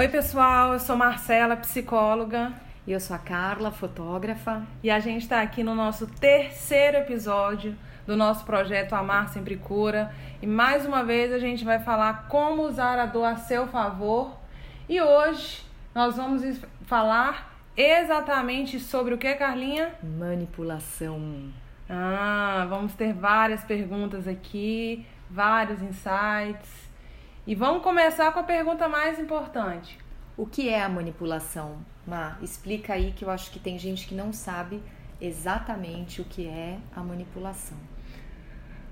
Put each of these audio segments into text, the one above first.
Oi, pessoal, eu sou Marcela, psicóloga. E eu sou a Carla, fotógrafa. E a gente está aqui no nosso terceiro episódio do nosso projeto Amar Sempre Cura. E mais uma vez a gente vai falar como usar a dor a seu favor. E hoje nós vamos falar exatamente sobre o que, Carlinha? Manipulação. Ah, vamos ter várias perguntas aqui, vários insights. E vamos começar com a pergunta mais importante. O que é a manipulação? Ma, explica aí que eu acho que tem gente que não sabe exatamente o que é a manipulação.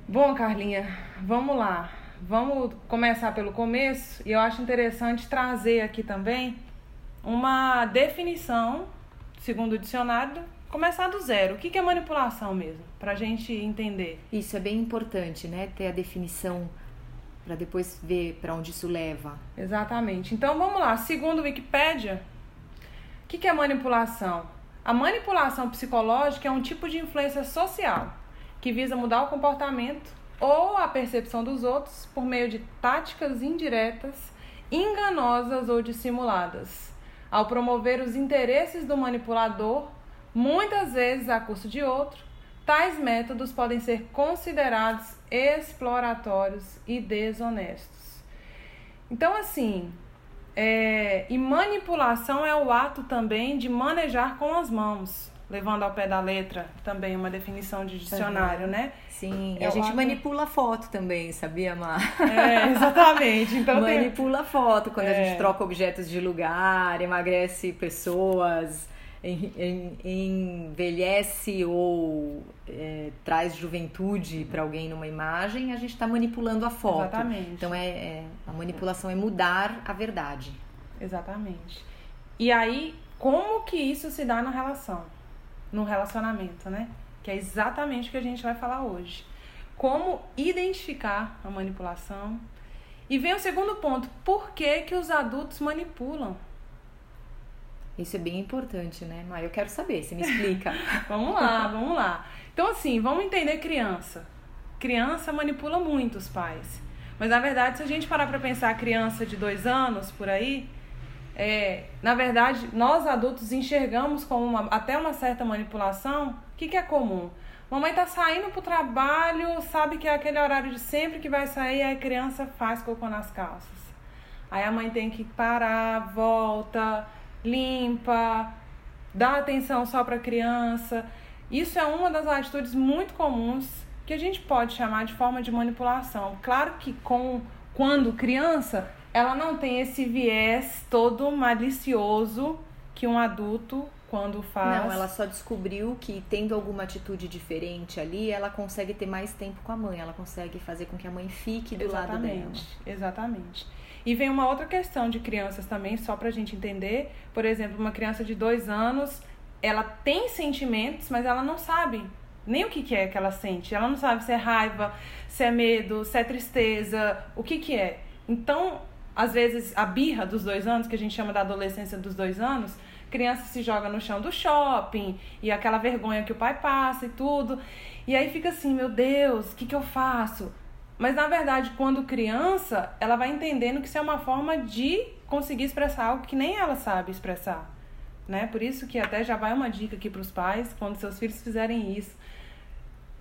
Bom, Carlinha, vamos lá. Vamos começar pelo começo e eu acho interessante trazer aqui também uma definição, segundo o dicionário, começar do zero. O que é manipulação mesmo? Para a gente entender. Isso é bem importante, né? Ter a definição para depois ver para onde isso leva. Exatamente. Então vamos lá. Segundo Wikipedia, o que, que é manipulação? A manipulação psicológica é um tipo de influência social que visa mudar o comportamento ou a percepção dos outros por meio de táticas indiretas, enganosas ou dissimuladas. Ao promover os interesses do manipulador, muitas vezes a custo de outro, tais métodos podem ser considerados exploratórios e desonestos. Então, assim, é, e manipulação é o ato também de manejar com as mãos, levando ao pé da letra também uma definição de dicionário, uhum. né? Sim, é a gente ato... manipula foto também, sabia, Mar? É, exatamente. Então manipula tem... foto quando é. a gente troca objetos de lugar, emagrece pessoas envelhece ou é, traz juventude para alguém numa imagem, a gente está manipulando a foto. Exatamente. Então é, é, a manipulação é mudar a verdade. Exatamente. E aí, como que isso se dá na relação? No relacionamento, né? Que é exatamente o que a gente vai falar hoje. Como identificar a manipulação. E vem o segundo ponto: por que, que os adultos manipulam? Isso é bem importante, né? Mas eu quero saber, você me explica. vamos lá, vamos lá. Então, assim, vamos entender criança. Criança manipula muito os pais. Mas, na verdade, se a gente parar para pensar a criança de dois anos, por aí, é, na verdade, nós adultos enxergamos como uma, até uma certa manipulação. O que, que é comum? Mamãe tá saindo pro trabalho, sabe que é aquele horário de sempre que vai sair, aí a criança faz cocô nas calças. Aí a mãe tem que parar, volta, limpa, dá atenção só para a criança. Isso é uma das atitudes muito comuns que a gente pode chamar de forma de manipulação. Claro que com quando criança, ela não tem esse viés todo malicioso que um adulto quando faz. Não, ela só descobriu que tendo alguma atitude diferente ali, ela consegue ter mais tempo com a mãe, ela consegue fazer com que a mãe fique do exatamente, lado dela. Exatamente. E vem uma outra questão de crianças também, só pra gente entender. Por exemplo, uma criança de dois anos, ela tem sentimentos, mas ela não sabe nem o que, que é que ela sente. Ela não sabe se é raiva, se é medo, se é tristeza, o que, que é. Então, às vezes, a birra dos dois anos, que a gente chama da adolescência dos dois anos, criança se joga no chão do shopping e aquela vergonha que o pai passa e tudo. E aí fica assim, meu Deus, o que, que eu faço? Mas na verdade, quando criança, ela vai entendendo que isso é uma forma de conseguir expressar algo que nem ela sabe expressar. Né? Por isso que até já vai uma dica aqui para os pais, quando seus filhos fizerem isso,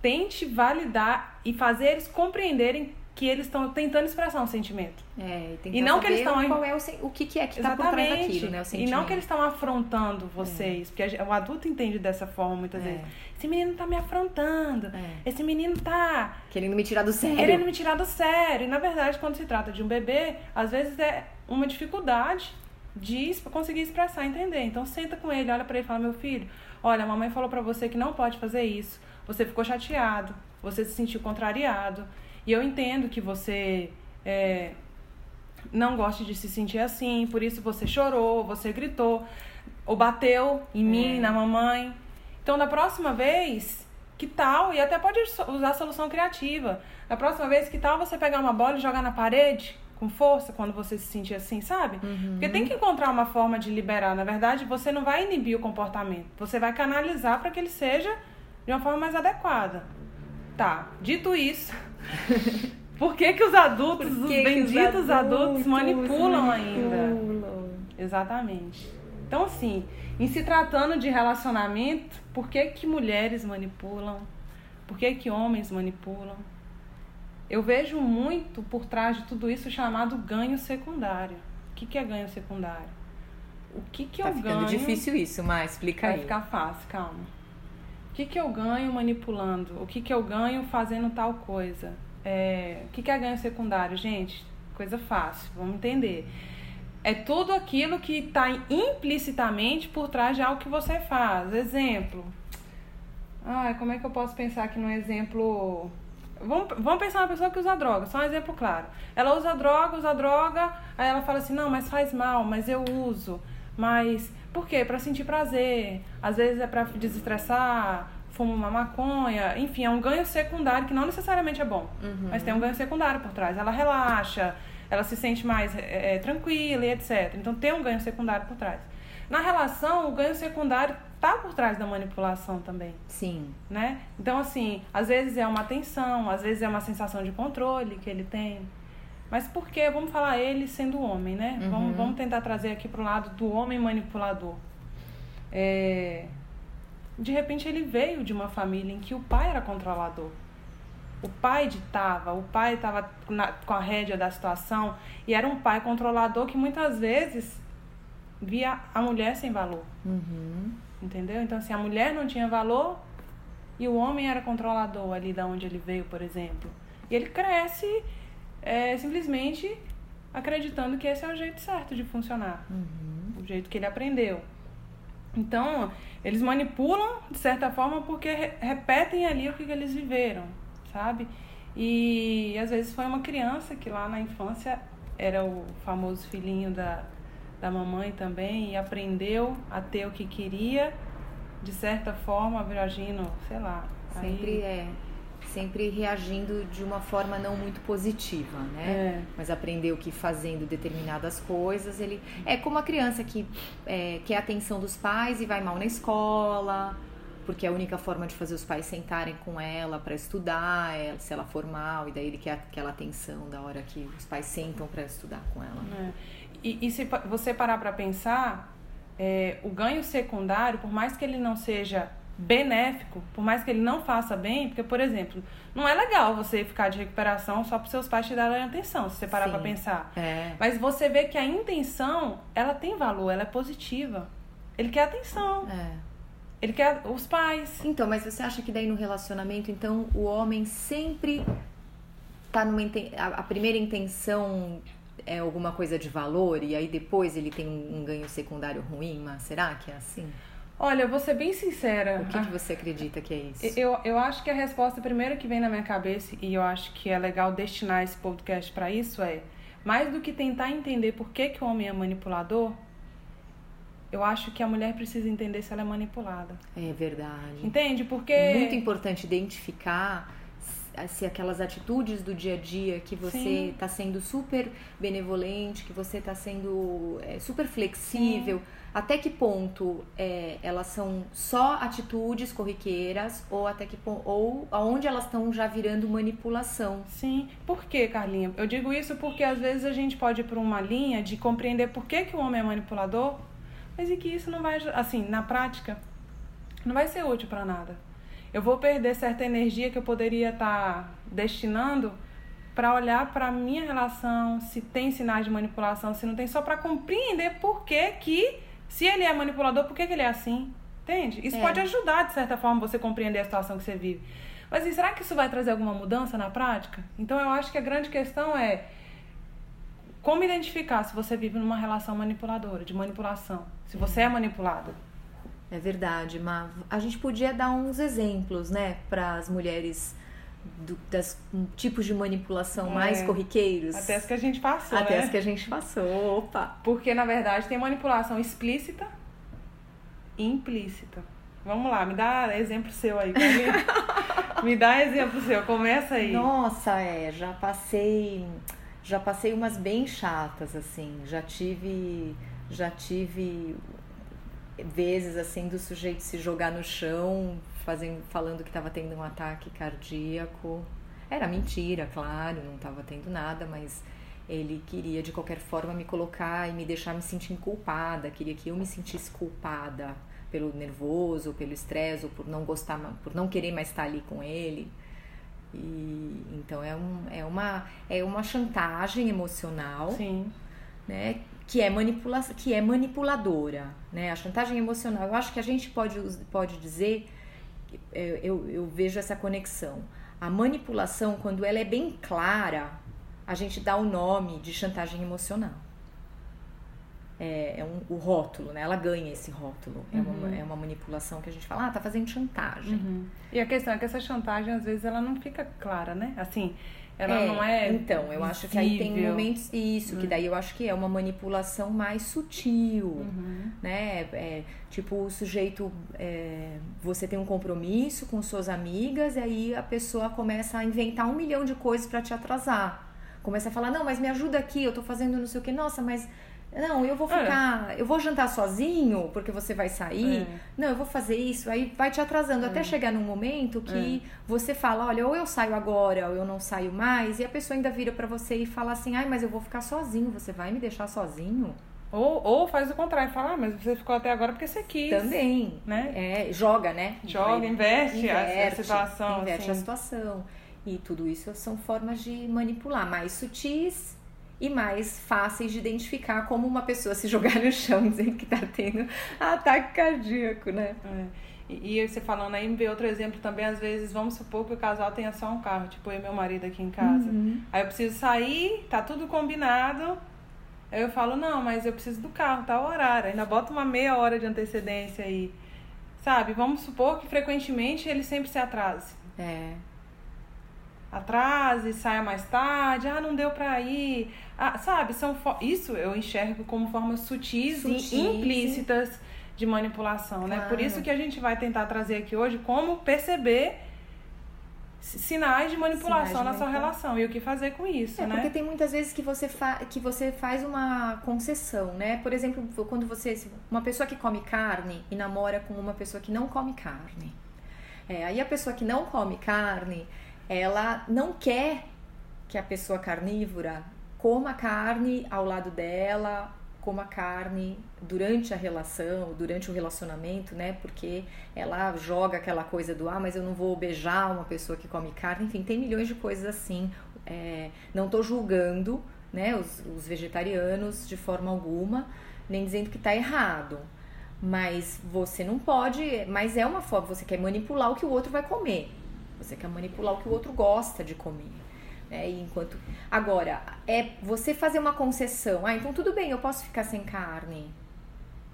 tente validar e fazer eles compreenderem que eles estão tentando expressar um sentimento. É, e, e não que eles estão qual é o, o que, que é que está por trás daquilo, né? O sentimento. E não que eles estão afrontando vocês, é. porque o adulto entende dessa forma muitas é. vezes. Esse menino está me afrontando. É. Esse menino está querendo me tirar do sério. Querendo me tirar do sério. E na verdade, quando se trata de um bebê, às vezes é uma dificuldade de conseguir expressar, entender. Então senta com ele, olha para ele e fala: "Meu filho, olha, a mamãe falou para você que não pode fazer isso. Você ficou chateado, você se sentiu contrariado." E eu entendo que você é, não goste de se sentir assim, por isso você chorou, você gritou, ou bateu em mim, é. na mamãe. Então, da próxima vez, que tal? E até pode usar a solução criativa. Da próxima vez, que tal você pegar uma bola e jogar na parede? com força quando você se sentir assim, sabe? Uhum. Porque tem que encontrar uma forma de liberar. Na verdade, você não vai inibir o comportamento, você vai canalizar para que ele seja de uma forma mais adequada. Tá, dito isso, por que, que os adultos, que os benditos os adultos, adultos manipulam, manipulam ainda? Exatamente. Então, assim, em se tratando de relacionamento, por que, que mulheres manipulam? Por que, que homens manipulam? Eu vejo muito por trás de tudo isso chamado ganho secundário. O que, que é ganho secundário? O que, que tá eu ficando ganho. difícil isso, mas explica Vai aí. ficar fácil, calma. O que, que eu ganho manipulando? O que, que eu ganho fazendo tal coisa? É, o que, que é ganho secundário, gente? Coisa fácil, vamos entender. É tudo aquilo que está implicitamente por trás de algo que você faz. Exemplo. Ai, como é que eu posso pensar aqui num exemplo. Vamos, vamos pensar uma pessoa que usa droga, só um exemplo claro. Ela usa droga, usa droga, aí ela fala assim: não, mas faz mal, mas eu uso. Mas por quê? Para sentir prazer. Às vezes é para desestressar, fuma uma maconha. Enfim, é um ganho secundário que não necessariamente é bom, Uhum. mas tem um ganho secundário por trás. Ela relaxa, ela se sente mais é, tranquila e etc. Então tem um ganho secundário por trás. Na relação, o ganho secundário tá por trás da manipulação também Sim. né? Então, assim, às vezes é uma tensão, às vezes é uma sensação de controle que ele tem. Mas por quê? Vamos falar ele sendo homem, né? Uhum. Vamos, vamos tentar trazer aqui pro lado do homem manipulador. É... De repente ele veio de uma família em que o pai era controlador. O pai ditava, o pai estava com a rédea da situação e era um pai controlador que muitas vezes via a mulher sem valor. Uhum. Entendeu? Então, assim, a mulher não tinha valor e o homem era controlador ali da onde ele veio, por exemplo. E ele cresce é, simplesmente acreditando que esse é o jeito certo de funcionar, Uhum. o jeito que ele aprendeu. Então, eles manipulam, de certa forma, porque re- repetem ali o que que eles viveram, sabe? E às vezes foi uma criança que lá na infância era o famoso filhinho da, da mamãe também e aprendeu a ter o que queria, de certa forma, agindo, sei lá. aí- Sempre é. Sempre reagindo de uma forma não muito positiva, né? É. Mas aprendeu que fazendo determinadas coisas, ele. É como a criança que é, quer a atenção dos pais e vai mal na escola, porque é a única forma de fazer os pais sentarem com ela para estudar, é se ela for mal, e daí ele quer aquela atenção da hora que os pais sentam para estudar com ela. É. E, e se você parar para pensar, é, o ganho secundário, por mais que ele não seja benéfico, por mais que ele não faça bem, porque, por exemplo, não é legal você ficar de recuperação só para seus pais te darem atenção, se você parar para pensar. É. Mas você vê que a intenção, ela tem valor, ela é positiva. Ele quer atenção, É. ele quer os pais. Então, mas você acha que daí no relacionamento, então, o homem sempre tá numa a, primeira intenção é alguma coisa de valor e aí depois ele tem um ganho secundário ruim, mas será que é assim? Olha, eu vou ser bem sincera. O que, que você acredita que é isso? Eu, eu acho que a resposta primeira que vem na minha cabeça, e eu acho que é legal destinar esse podcast para isso, é mais do que tentar entender por que, que o homem é manipulador, eu acho que a mulher precisa entender se ela é manipulada. É verdade. Entende? Porque. É muito importante identificar se- aquelas atitudes do dia a dia que você Sim. está sendo super benevolente, que você está sendo é, super flexível, até que ponto é, elas são só atitudes corriqueiras ou até que ou aonde elas estão já virando manipulação. Sim. Por quê, Carlinha? Eu digo isso porque às vezes a gente pode ir por uma linha de compreender por que, que o homem é manipulador, mas e que isso não vai, assim, na prática, não vai ser útil para nada. Eu vou perder certa energia que eu poderia estar destinando para olhar para minha relação, se tem sinais de manipulação, se não tem, só para compreender por que que, se ele é manipulador, por que, que ele é assim. Entende? Isso É. pode ajudar, de certa forma, você compreender a situação que você vive. Mas e será que isso vai trazer alguma mudança na prática? Então eu acho que a grande questão é como identificar se você vive numa relação manipuladora, de manipulação. Se você é manipulado. É verdade, mas a gente podia dar uns exemplos, né, para as mulheres do, das um, tipos de manipulação É. mais corriqueiros. Até as que a gente passou, Até né? as que a gente passou. Opa! Porque, na verdade, tem manipulação explícita e implícita. Vamos lá, me dá exemplo seu aí, me dá exemplo seu, começa aí. Nossa, é, já passei, já passei umas bem chatas assim. Já tive, já tive vezes assim do sujeito se jogar no chão, fazendo, falando que estava tendo um ataque cardíaco. Era mentira, claro, não estava tendo nada, mas Ele queria de qualquer forma me colocar e me deixar me sentir culpada, queria que eu me sentisse culpada pelo nervoso, pelo estresse, ou por não gostar, por não querer mais estar ali com ele. E, então é, um, é, uma, é uma chantagem emocional, Sim. né? Que é, manipula que é manipuladora, né? A chantagem emocional. Eu acho que a gente pode, pode dizer, é, eu, eu vejo essa conexão. A manipulação, quando ela é bem clara, a gente dá o nome de chantagem emocional é, é um, o rótulo, né? Ela ganha esse rótulo. Uhum. É, uma, uhum. é uma manipulação que a gente fala, ah, tá fazendo chantagem. Uhum. E a questão é que essa chantagem, às vezes, ela não fica clara, né? Assim, ela é, não é. Então, eu visível. acho que aí tem momentos. Isso, uhum. que daí eu acho que é uma manipulação mais sutil, uhum. né? É, tipo, o sujeito. É, você tem um compromisso com suas amigas, e aí a pessoa começa a inventar um milhão de coisas para te atrasar. Começa a falar, não, mas me ajuda aqui, eu tô fazendo não sei o que, nossa, mas não, eu vou é. ficar. É. Eu vou jantar sozinho, porque você vai sair. É. Não, eu vou fazer isso. Aí vai te atrasando é. até chegar num momento que é. você fala: olha, ou eu saio agora, ou eu não saio mais. E a pessoa ainda vira para você e fala assim: ai, mas eu vou ficar sozinho. Você vai me deixar sozinho? Ou, ou faz o contrário, fala, ah, mas você ficou até agora porque você quis. Também. Né? É, joga, né? Joga, investe, inverte, a situação. Inverte assim. a situação. E tudo isso são formas de manipular, mais sutis e mais fáceis de identificar como uma pessoa se jogar no chão dizendo que está tendo ataque cardíaco, né? É. E, e você falando aí, me vê outro exemplo também, às vezes, vamos supor que o casal tenha só um carro, tipo eu e meu marido aqui em casa. Uhum. Aí eu preciso sair, tá tudo combinado. Aí eu falo, não, mas eu preciso do carro, tá o horário. Ainda bota uma meia hora de antecedência aí. Sabe? Vamos supor que frequentemente ele sempre se atrase. É atrase, saia mais tarde, ah, não deu pra ir. Ah, sabe, são isso eu enxergo como formas sutis, sutis e implícitas de manipulação, claro. né? Por isso que a gente vai tentar trazer aqui hoje como perceber sinais de manipulação sinais de na sua relação e o que fazer com isso, é, né? Porque tem muitas vezes que você, que você faz uma concessão, né? Por exemplo, quando você uma pessoa que come carne e namora com uma pessoa que não come carne. É, aí a pessoa que não come carne, ela não quer que a pessoa carnívora coma carne ao lado dela, coma carne durante a relação, durante o relacionamento, né? Porque ela joga aquela coisa do ah, mas eu não vou beijar uma pessoa que come carne. Enfim, tem milhões de coisas assim. É, não estou julgando, né? Os, os, vegetarianos de forma alguma, nem dizendo que está errado. Mas você não pode, mas é uma forma, você quer manipular o que o outro vai comer. Você quer manipular o que o outro gosta de comer. Né? enquanto agora é você fazer uma concessão. Ah, então tudo bem, eu posso ficar sem carne.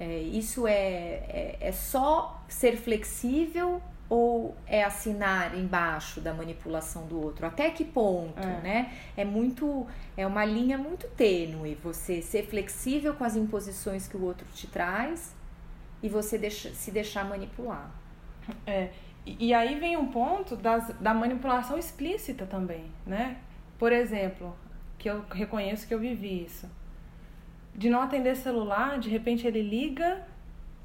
É, isso é, é, é só ser flexível ou é assinar embaixo da manipulação do outro? Até que ponto, é. né? É muito, é uma linha muito tênue você ser flexível com as imposições que o outro te traz e você deixa, se deixar manipular. É, e, aí vem um ponto das, da manipulação explícita também, né? Por exemplo, que eu reconheço que eu vivi isso. De não atender celular, de repente ele liga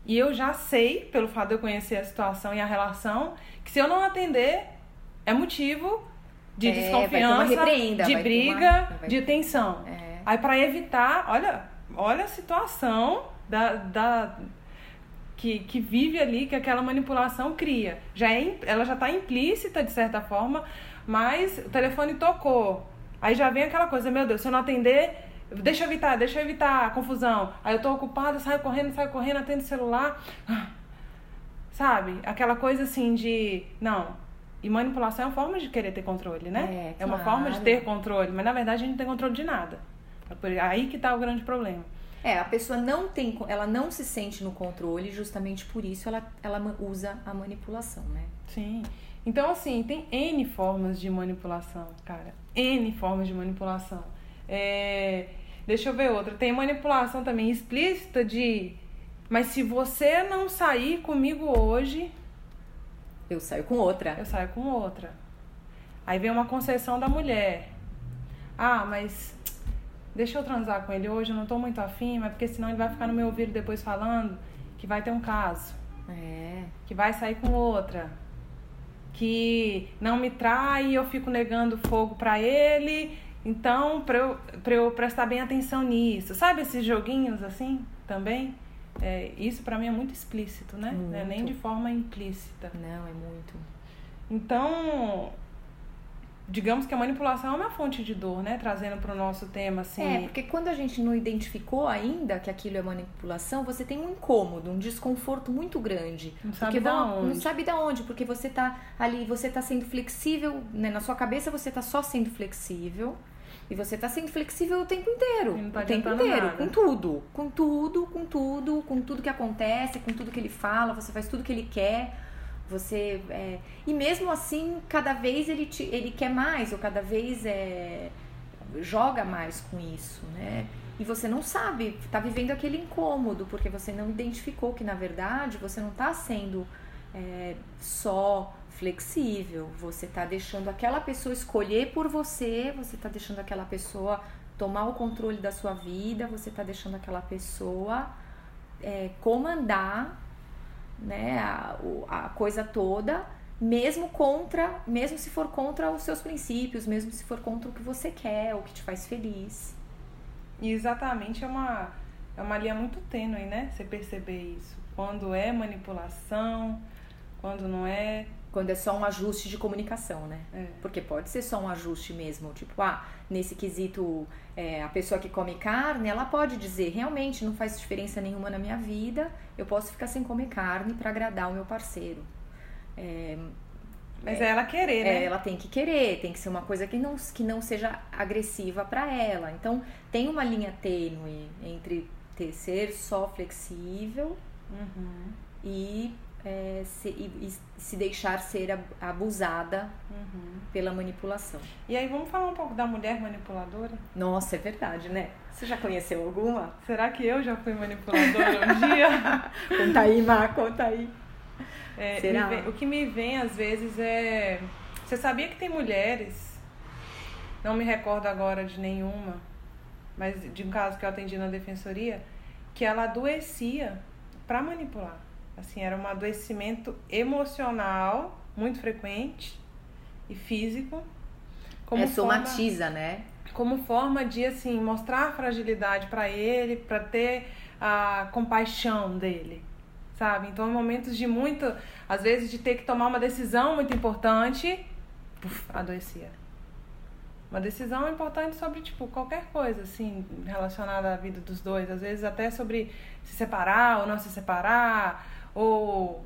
e eu já sei, pelo fato de eu conhecer a situação e a relação, que se eu não atender, é motivo de é, desconfiança, de briga, uma... de tensão. É. Aí para evitar, olha, olha a situação da, da que, que vive ali, que aquela manipulação cria. Já é, ela já está implícita, de certa forma, mas o telefone tocou. Aí já vem aquela coisa, meu Deus, se eu não atender, deixa eu evitar, deixa eu evitar a confusão. Aí eu tô ocupada, saio correndo, saio correndo, atendo o celular. Sabe? Aquela coisa assim de. Não. E manipulação é uma forma de querer ter controle, né? É, é uma forma de ter controle, mas na verdade a gente não tem controle de nada. É aí que tá o grande problema. É, a pessoa não tem, ela não se sente no controle, justamente por isso ela, ela usa a manipulação, né? Sim. Então, assim, tem N formas de manipulação, cara. N formas de manipulação. É... Deixa eu ver outra. Tem manipulação também explícita de. Mas se você não sair comigo hoje. Eu saio com outra. Eu saio com outra. Aí vem uma concessão da mulher. Ah, mas deixa eu transar com ele hoje, eu não tô muito afim, mas porque senão ele vai ficar no meu ouvido depois falando que vai ter um caso. É. Que vai sair com outra. Que não me trai, eu fico negando fogo para ele Então, para eu, pra eu prestar bem atenção nisso. Sabe esses joguinhos assim também? É, isso para mim é muito explícito, né? Muito. É nem de forma implícita. Não, é muito. Então, digamos que a manipulação é uma fonte de dor, né? Trazendo para o nosso tema, assim. É, porque quando a gente não identificou ainda que aquilo é manipulação, você tem um incômodo, um desconforto muito grande. Não sabe porque da onde. Não sabe da onde, porque você tá ali, você tá sendo flexível, né? Na sua cabeça você tá só sendo flexível. E você tá sendo flexível o tempo inteiro. E não tá o tempo inteiro. nada. Com tudo. Com tudo, com tudo, com tudo que acontece, com tudo que ele fala, você faz tudo que ele quer. Você. é, E mesmo assim, cada vez ele, te... ele quer mais, ou cada vez é... joga mais com isso, né? E você não sabe, tá vivendo aquele incômodo, porque você não identificou que, na verdade, você não tá sendo é, só flexível, você tá deixando aquela pessoa escolher por você, você tá deixando aquela pessoa tomar o controle da sua vida, você tá deixando aquela pessoa é, comandar né, a, a coisa toda, mesmo contra, mesmo se for contra os seus princípios, mesmo se for contra o que você quer, o que te faz feliz. E exatamente é uma, é uma linha muito tênue, né? Você perceber isso. Quando é manipulação, quando não é. Quando é só um ajuste de comunicação, né? É. Porque pode ser só um ajuste mesmo, tipo, ah, nesse quesito, é, a pessoa que come carne, ela pode dizer, realmente não faz diferença nenhuma na minha vida, eu posso ficar sem comer carne para agradar o meu parceiro. É, Mas é, ela querer, né? É, ela tem que querer, tem que ser uma coisa que não, que não seja agressiva para ela. Então, tem uma linha tênue entre ter, ser só flexível Uhum, e, é, se, e- se deixar ser ab- abusada uhum. pela manipulação. E aí vamos falar um pouco da mulher manipuladora? Nossa, é verdade, né? Você já conheceu alguma? Será que eu já fui manipuladora um dia? Conta aí, Má, conta aí. É, vem- o que me vem às vezes é. Você sabia que tem mulheres, não me recordo agora de nenhuma, mas de um caso que eu atendi na defensoria, que ela adoecia para manipular. Assim, era um adoecimento emocional muito frequente e físico. Como é, forma- somatiza, né? como forma de assim mostrar fragilidade para ele, para ter a compaixão dele, sabe? Então, em momentos de muito, às vezes de ter que tomar uma decisão muito importante, puf, adoecia. Uma decisão importante sobre tipo qualquer coisa assim relacionada à vida dos dois, às vezes até sobre se separar ou não se separar, ou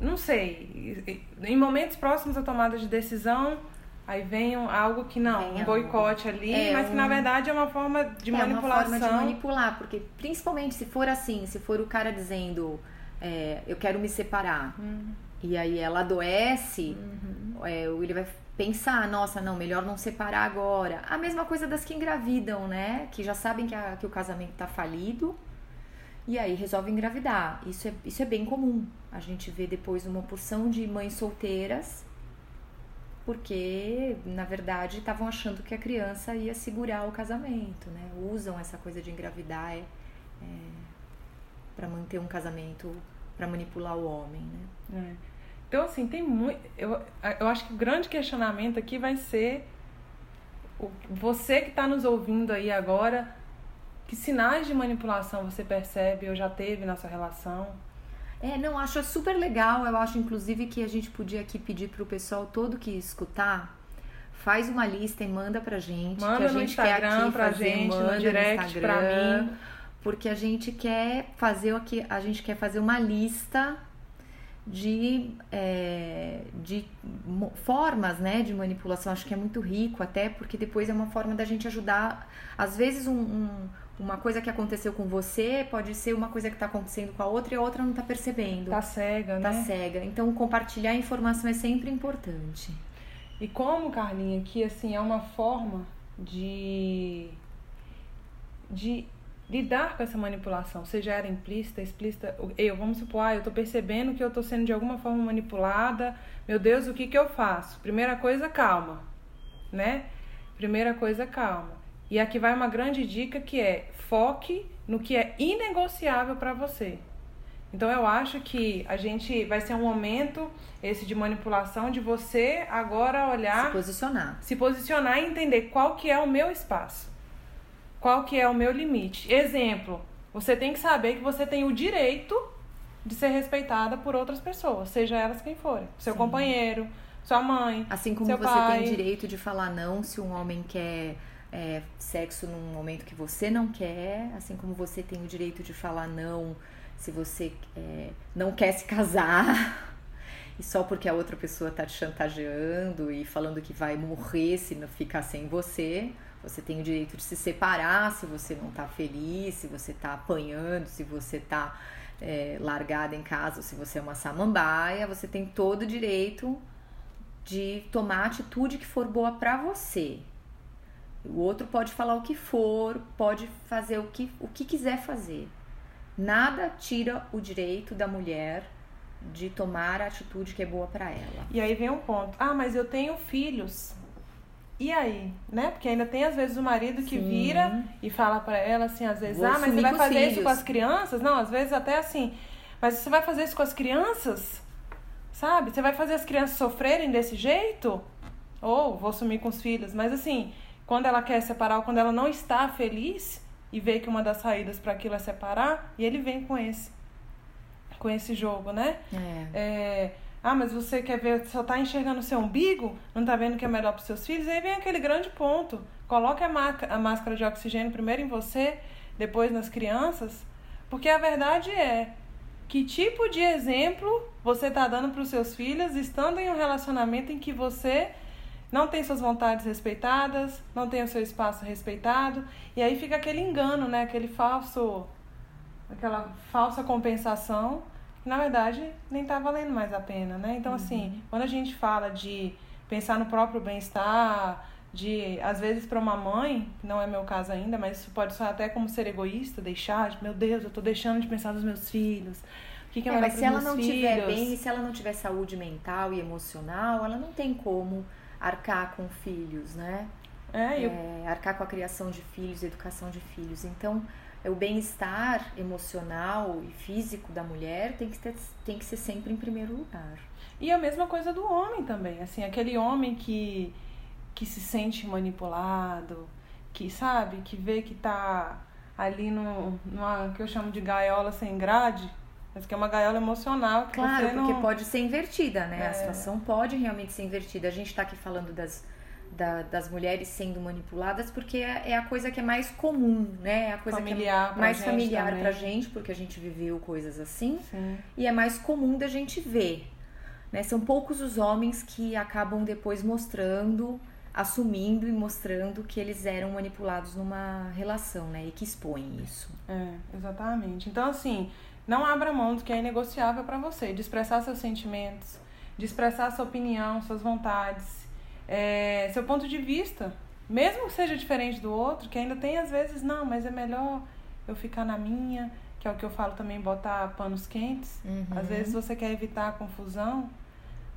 não sei, em momentos próximos à tomada de decisão, aí vem algo que não, Vem um algo. boicote ali, É, mas que na verdade é uma forma de é manipulação. uma forma de manipular, porque principalmente se for assim, se for o cara dizendo é, eu quero me separar, Uhum. e aí ela adoece, é, ele vai pensar, nossa, não, melhor não separar agora. A mesma coisa das que engravidam, né? Que já sabem que, a- que o casamento tá falido e aí resolvem engravidar. Isso é, isso é bem comum. A gente vê depois uma porção de mães solteiras porque, na verdade, estavam achando que a criança ia segurar o casamento, né? Usam essa coisa de engravidar é, para manter um casamento, para manipular o homem, né? É. Então, assim, tem muito. Eu, eu acho que o grande questionamento aqui vai ser o, você que está nos ouvindo aí agora, que sinais de manipulação você percebe ou já teve na sua relação? É, não, acho super legal. Eu acho, inclusive, que a gente podia aqui pedir pro pessoal todo que escutar, faz uma lista e manda pra gente. que a Manda no gente quer Instagram aqui pra fazer, gente, manda no direct pra Instagram, mim. Porque a gente quer fazer aqui, a gente quer fazer uma lista de, é, de formas né, de manipulação. Acho que é muito rico até, porque depois é uma forma da gente ajudar. Às vezes um- um- uma coisa que aconteceu com você pode ser uma coisa que está acontecendo com a outra e a outra não está percebendo. Tá cega, Tá né? cega. Então compartilhar informação é sempre importante. E como, Carlinha, que assim é uma forma de de lidar com essa manipulação, seja ela implícita, explícita, eu, vamos supor, ah, eu tô percebendo que eu tô sendo de alguma forma manipulada, meu Deus, o que que eu faço? Primeira coisa, calma, né? Primeira coisa, calma. E aqui vai uma grande dica que é foque no que é inegociável para você. Então eu acho que a gente vai ser um momento esse de manipulação de você agora olhar, se posicionar, se posicionar e entender qual que é o meu espaço. Qual que é o meu limite? Exemplo, você tem que saber que você tem o direito de ser respeitada por outras pessoas, seja elas quem forem. Seu Sim. companheiro, sua mãe. Assim como você pai. tem direito de falar não se um homem quer é, sexo num momento que você não quer, assim como você tem o direito de falar não se você é, não quer se casar. E só porque a outra pessoa tá te chantageando e falando que vai morrer se não ficar sem você, você tem o direito de se separar se você não tá feliz, se você tá apanhando, se você tá é, largada em casa, se você é uma samambaia, você tem todo o direito de tomar a atitude que for boa para você. O outro pode falar o que for, pode fazer o que, o que quiser fazer. Nada tira o direito da mulher de tomar a atitude que é boa para ela. E aí vem um ponto. Ah, mas eu tenho filhos. E aí, né? Porque ainda tem às vezes o marido que Sim. vira e fala para ela assim, às vezes, Vou ah, mas você vai fazer filhos. isso com as crianças? Não, às vezes até assim, mas você vai fazer isso com as crianças? Sabe? Você vai fazer as crianças sofrerem desse jeito? Ou vou sumir com os filhos, mas assim, quando ela quer separar ou quando ela não está feliz e vê que uma das saídas para aquilo é separar, e ele vem com esse com esse jogo, né? É. é ah, mas você quer ver, só tá enxergando o seu umbigo, não tá vendo que é melhor para seus filhos? Aí vem aquele grande ponto. Coloque a, a máscara de oxigênio primeiro em você, depois nas crianças, porque a verdade é que tipo de exemplo você tá dando para os seus filhos estando em um relacionamento em que você não tem suas vontades respeitadas, não tem o seu espaço respeitado, e aí fica aquele engano, né? Aquele falso aquela falsa compensação na verdade nem está valendo mais a pena, né? Então, assim, uhum. assim, quando a gente fala de pensar no próprio bem-estar, de, às vezes, para uma mãe, não é meu caso ainda, mas isso pode soar até como ser egoísta, deixar, de, meu Deus, eu estou deixando de pensar nos meus filhos. O que, que é, é mas se ela não filhos? tiver bem, se ela não tiver saúde mental e emocional, ela não tem como arcar com filhos, né? É, eu... é arcar com a criação de filhos, educação de filhos. Então, o bem-estar emocional e físico da mulher tem que, ter, tem que ser sempre em primeiro lugar. E a mesma coisa do homem também, assim, aquele homem que, que se sente manipulado, que sabe, que vê que tá ali no, numa que eu chamo de gaiola sem grade, mas que é uma gaiola emocional. Que claro, você porque pode ser invertida, né? É. A situação pode realmente ser invertida. A gente está aqui falando das da, das mulheres sendo manipuladas, porque é, é, a coisa que é mais comum, né? É a coisa familiar que é mais familiar também. pra gente, porque a gente viveu coisas assim. Sim. E é mais comum da gente ver. Né? São poucos os homens que acabam depois mostrando, assumindo e mostrando que eles eram manipulados numa relação, né? E que expõem isso. É, exatamente. Então, assim, não abra mão do que é inegociável para você, de expressar seus sentimentos, de expressar sua opinião, suas vontades é, seu ponto de vista, mesmo que seja diferente do outro, que ainda tem às vezes, não, mas é melhor eu ficar na minha, que é o que eu falo também, botar panos quentes. Uhum. Às vezes você quer evitar a confusão,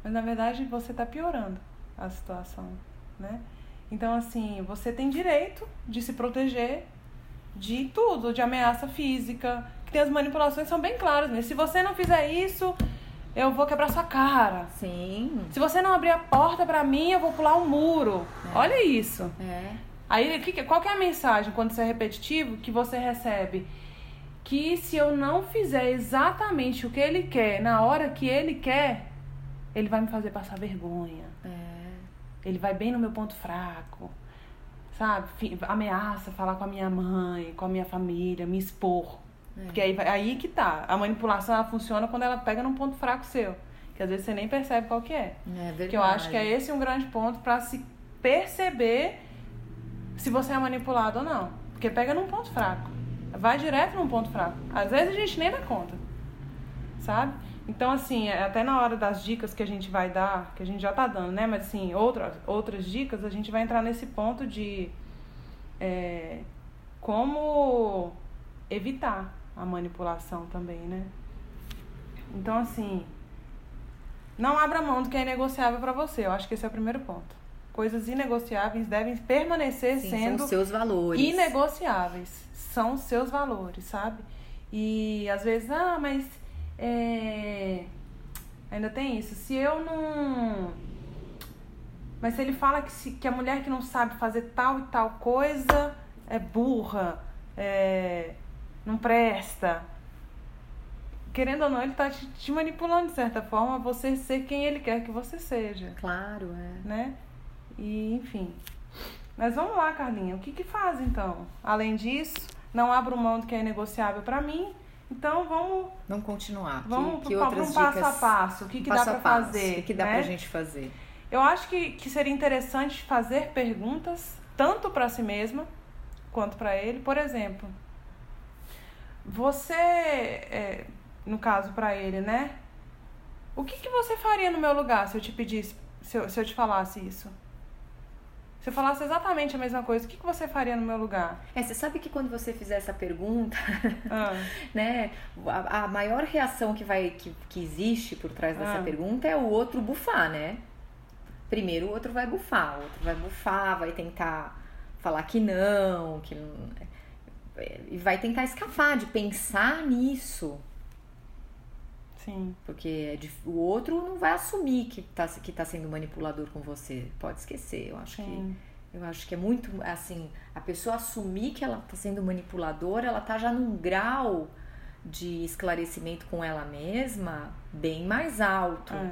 mas na verdade você está piorando a situação, né? Então, assim, você tem direito de se proteger de tudo, de ameaça física, que tem as manipulações são bem claras, né? Se você não fizer isso, eu vou quebrar sua cara. Sim. Se você não abrir a porta para mim, eu vou pular um muro. É. Olha isso. É. Aí, qual que é a mensagem quando isso é repetitivo que você recebe? Que se eu não fizer exatamente o que ele quer na hora que ele quer, ele vai me fazer passar vergonha. É. Ele vai bem no meu ponto fraco. Sabe? Ameaça falar com a minha mãe, com a minha família, me expor. É. Porque aí, aí que tá. A manipulação ela funciona quando ela pega num ponto fraco seu. Que às vezes você nem percebe qual que é. É verdade. Que eu acho que é esse um grande ponto para se perceber se você é manipulado ou não. Porque pega num ponto fraco. Vai direto num ponto fraco. Às vezes a gente nem dá conta. Sabe? Então, assim, é, até na hora das dicas que a gente vai dar, que a gente já tá dando, né? Mas, assim, outras, outras dicas, a gente vai entrar nesse ponto de é, como evitar a manipulação também, né? Então, assim, não abra mão do que é negociável para você. Eu acho que esse é o primeiro ponto. Coisas inegociáveis devem permanecer Sim, sendo são seus valores. inegociáveis. São seus valores, sabe? E às vezes, ah, mas É... Ainda tem isso. Se eu não. Mas se ele fala que, se, que a mulher que não sabe fazer tal e tal coisa é burra, é... não presta. Querendo ou não, ele tá te, te manipulando de certa forma a você ser quem ele quer que você seja. Claro, é. Né? E, enfim. Mas vamos lá, Carlinha. O que que faz então? Além disso, não abro mão do que é negociável para mim. Então vamos. Vamos continuar. Vamos que, que para outras um passo dicas, a passo. O que, que dá para fazer? O que, que dá né? pra gente fazer? Eu acho que, que seria interessante fazer perguntas tanto para si mesma quanto para ele. Por exemplo, você, é, no caso para ele, né? O que, que você faria no meu lugar se eu te pedisse, se eu, se eu te falasse isso? Se eu falasse exatamente a mesma coisa, o que, que você faria no meu lugar? É, você sabe que quando você fizer essa pergunta, Ah, né, a, a maior reação que vai que, que existe por trás dessa Ah. pergunta é o outro bufar, né? Primeiro o outro vai bufar, o outro vai bufar, vai tentar falar que não, que não, é, e vai tentar escapar de pensar nisso, sim. porque é o outro não vai assumir que tá, que tá sendo manipulador com você. Pode esquecer, eu acho que eu acho que é muito assim, a pessoa assumir que ela tá sendo manipuladora, ela tá já num grau de esclarecimento com ela mesma bem mais alto. É.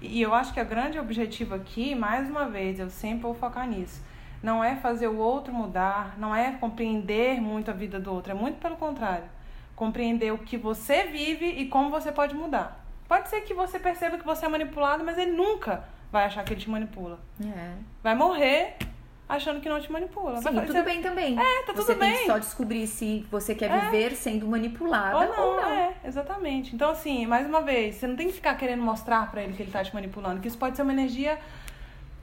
E eu acho que o grande objetivo aqui, mais uma vez, eu sempre vou focar nisso. Não é fazer o outro mudar, não é compreender muito a vida do outro, é muito pelo contrário. Compreender o que você vive e como você pode mudar. Pode ser que você perceba que você é manipulado, mas ele nunca vai achar que ele te manipula. É. Vai morrer achando que não te manipula. Sim, tudo bem também. É, tá tudo você tem bem. que só descobrir se você quer É. viver sendo manipulada Ou não, ou não. é, exatamente. Então, assim, mais uma vez, você não tem que ficar querendo mostrar pra ele que ele tá te manipulando, que isso pode ser uma energia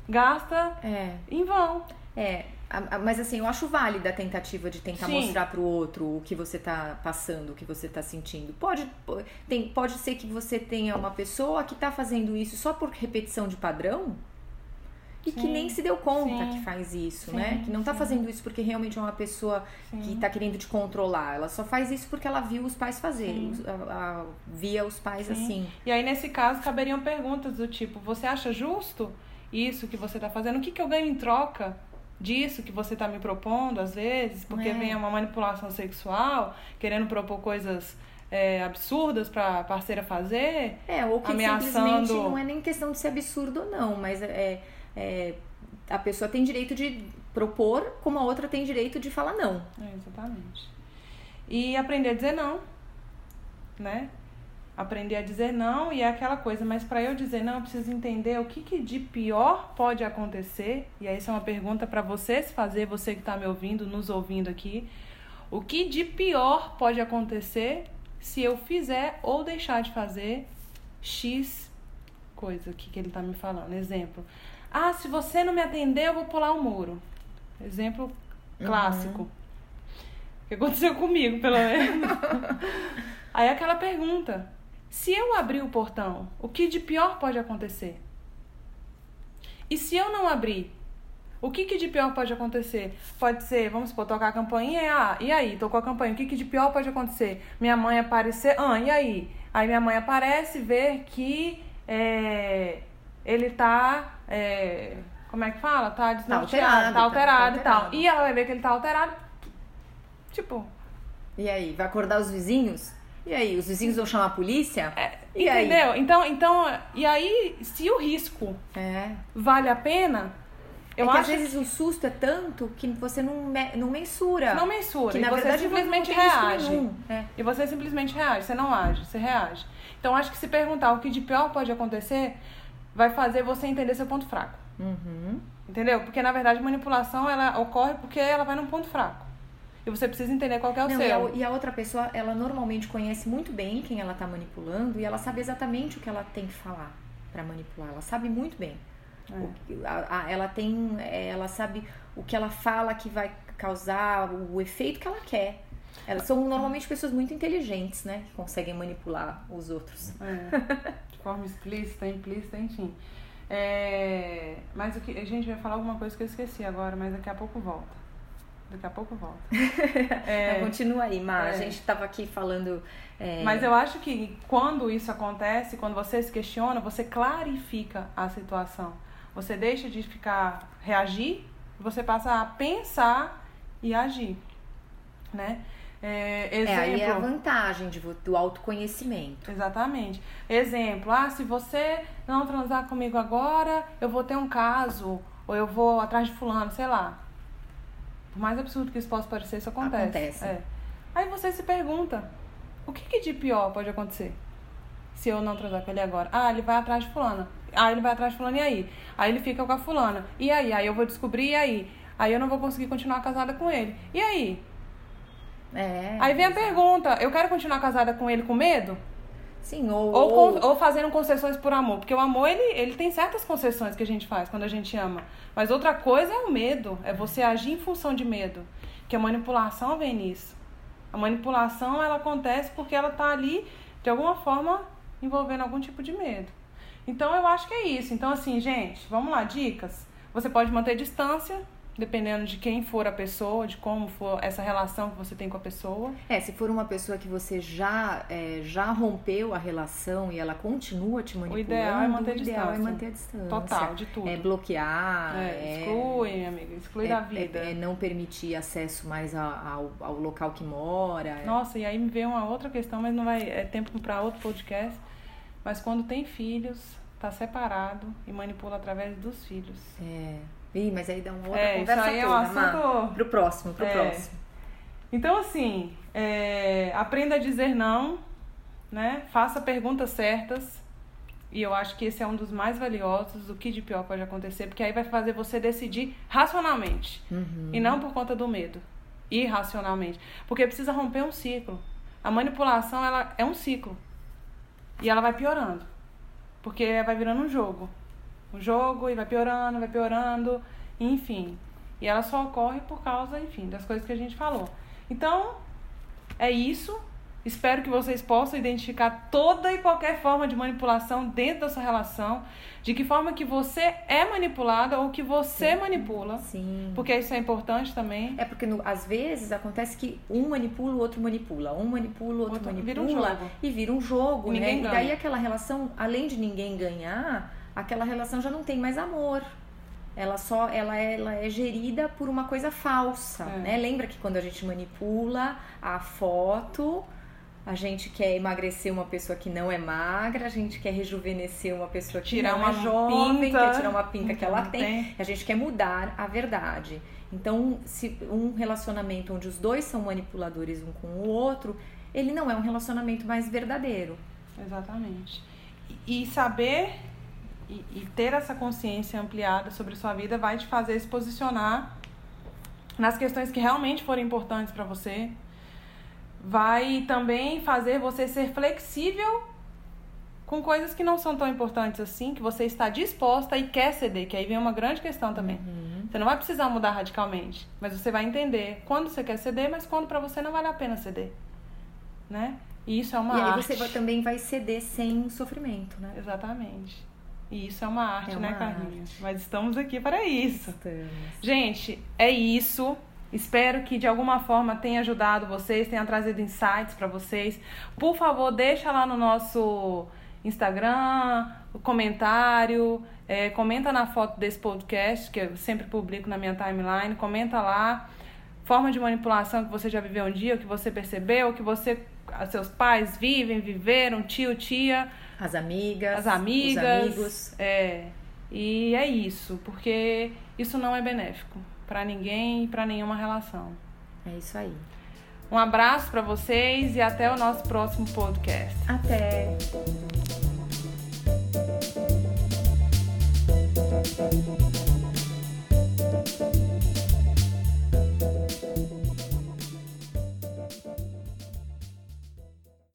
gasta É. em vão. É, mas assim, eu acho válida a tentativa de tentar Sim. mostrar pro outro o que você tá passando, o que você tá sentindo. Pode, po- tem, pode ser que você tenha uma pessoa que tá fazendo isso só por repetição de padrão e que Sim. nem se deu conta Sim. que faz isso, né? Que não tá fazendo isso porque realmente é uma pessoa que tá querendo te controlar. Ela só faz isso porque ela viu os pais fazer, Sim. os- a- a- via os pais Sim. assim. E aí, nesse caso, caberiam perguntas do tipo: você acha justo isso que você tá fazendo? O que, que eu ganho em troca disso que você tá me propondo, às vezes? Porque É. vem uma manipulação sexual, querendo propor coisas é, absurdas pra parceira fazer. É, ou que Ameaçando- simplesmente não é nem questão de ser absurdo ou não, mas é, é- a pessoa tem direito de propor, como a outra tem direito de falar não. É, exatamente. E aprender a dizer não, né? Aprender a dizer não e é aquela coisa, mas para eu dizer não, eu preciso entender o que, que de pior pode acontecer. E aí, isso é uma pergunta para você se fazer, você que está me ouvindo, nos ouvindo aqui. O que de pior pode acontecer se eu fizer ou deixar de fazer X coisa que, que ele tá me falando? Exemplo. Ah, se você não me atender, eu vou pular o muro. Exemplo clássico. O que aconteceu comigo, pelo menos. Aí aquela pergunta: se eu abrir o portão, o que de pior pode acontecer? E se eu não abrir, o que, que de pior pode acontecer? Pode ser, vamos supor, tocar a campainha, e, ah, e aí? Tocou a campainha, o que, que de pior pode acontecer? Minha mãe aparecer, ah, e aí? Aí minha mãe aparece e vê que é, ele tá, é, como é que fala? Tá desnorteado, alterado, tá alterado, tá e tal. alterado. E ela vai ver que ele tá alterado, tipo, E aí, vai acordar os vizinhos? E aí, os vizinhos vão chamar a polícia? e aí? entendeu? Então, então, e aí, se o risco É. vale a pena, eu é que acho às vezes o susto é tanto que você não, me- não mensura. que não mensura. que e na você verdade simplesmente reage. É. E você simplesmente reage, você não age, você reage. Então acho que se perguntar o que de pior pode acontecer, vai fazer você entender seu ponto fraco. Uhum. Entendeu? Porque na verdade manipulação ela ocorre porque ela vai num ponto fraco. E você precisa entender qual que é o Não, seu. e, a, e a outra pessoa, ela normalmente conhece muito bem quem ela tá manipulando e ela sabe exatamente o que ela tem que falar pra manipular. Ela sabe muito bem. É. O que- a- a- ela tem, é, ela sabe o que ela fala que vai causar o efeito que ela quer. Elas são normalmente pessoas muito inteligentes, né, que conseguem manipular os outros. É, de forma explícita, implícita, enfim. É, mas o que a gente vai falar alguma coisa que eu esqueci agora, mas daqui a pouco volta. Daqui a pouco volta. É, continua aí, Mar. É. A gente estava aqui falando. é, Mas eu acho que quando isso acontece, quando você se questiona, você clarifica a situação. Você deixa de ficar reagir, você passa a pensar e agir, né? É, É, aí é a exemplo, vantagem de, do autoconhecimento. exatamente. Exemplo, ah, se você não transar comigo agora, eu vou ter um caso, ou eu vou atrás de fulano, sei lá. Por mais absurdo que isso possa parecer, isso acontece. Acontece. É. Aí você se pergunta, o que, que de pior pode acontecer? Se eu não transar com ele agora. Ah, ele vai atrás de fulana. Ah, ele vai atrás de fulana, e aí? Aí ele fica com a fulana. E aí? Aí eu vou descobrir, e aí? Aí eu não vou conseguir continuar casada com ele. E aí? É. Aí vem a pergunta, eu quero continuar casada com ele com medo? Sim, ou. Ou, ou- ou fazendo concessões por amor? Porque o amor, ele, ele tem certas concessões que a gente faz quando a gente ama. Mas outra coisa é o medo, é você agir em função de medo. Que a manipulação vem nisso. A manipulação, ela acontece porque ela tá ali, de alguma forma, envolvendo algum tipo de medo. Então, eu acho que é isso. Então, assim, gente, vamos lá, dicas. Você pode manter distância, dependendo de quem for a pessoa, de como for essa relação que você tem com a pessoa. É, se for uma pessoa que você já, é, já rompeu a relação e ela continua te manipulando, ideal é manter o ideal é distância. manter a distância. Total, de tudo. É bloquear, É, é, exclui, minha amiga, exclui é- da vida. é- é não permitir acesso mais a- ao, ao local que mora. é- Nossa, e aí me veio uma outra questão, mas não vai. É tempo para outro podcast. Mas quando tem filhos, tá separado e manipula através dos filhos. É. Ih, mas aí dá uma outra É, isso conversa aí é um toda, Má. assunto- Pro próximo, pro É. próximo. Então, assim, é, aprenda a dizer não, né? Faça perguntas certas. E eu acho que esse é um dos mais valiosos. O que de pior pode acontecer, porque aí vai fazer você decidir racionalmente. Uhum. E não por conta do medo. Irracionalmente. Porque precisa romper um ciclo. A manipulação, ela é um ciclo. E ela vai piorando. Porque vai virando um jogo. Um jogo e vai piorando, vai piorando, enfim. E ela só ocorre por causa, enfim, das coisas que a gente falou. Então, é isso. Espero que vocês possam identificar toda e qualquer forma de manipulação dentro da sua relação. De que forma que você é manipulada ou que você manipula. Sim. Porque isso é importante também. É porque no- às vezes acontece que um manipula, o outro manipula. Um manipula, o outro, Outro- manipula. vira um. E vira um jogo, E né? E daí aquela relação, além de ninguém ganhar, aquela relação já não tem mais amor. Ela só ela é, ela é gerida por uma coisa falsa, É. né? Lembra que quando a gente manipula a foto, a gente quer emagrecer uma pessoa que não é magra, a gente quer rejuvenescer uma pessoa que Tirar não uma é jovem, pinta, quer tirar uma pinta que ela tem. tem. A gente quer mudar a verdade. Então, se um relacionamento onde os dois são manipuladores um com o outro, ele não é um relacionamento mais verdadeiro. Exatamente. E saber e, e ter essa consciência ampliada sobre sua vida vai te fazer se posicionar nas questões que realmente forem importantes para você. Vai também fazer você ser flexível com coisas que não são tão importantes assim, que você está disposta e quer ceder, que aí vem uma grande questão também. Você não vai precisar mudar radicalmente, mas você vai entender quando você quer ceder, mas quando para você não vale a pena ceder, né? E isso é uma e aí arte. você vai- também vai ceder sem sofrimento, né? Exatamente. E isso é uma arte, É né, uma Carlinhos? arte. Mas estamos aqui para isso. Estamos. Gente, é isso. Espero que de alguma forma tenha ajudado vocês, tenha trazido insights para vocês. Por favor, deixa lá no nosso Instagram o comentário, é, comenta na foto desse podcast que eu sempre publico na minha timeline, comenta lá forma de manipulação que você já viveu um dia, o que você percebeu, que você, seus pais vivem, viveram, tio, tia, as amigas. As amigas. Os amigos. É. E é isso, porque isso não é benéfico para ninguém e para nenhuma relação. É isso aí. Um abraço para vocês e até o nosso próximo podcast. Até.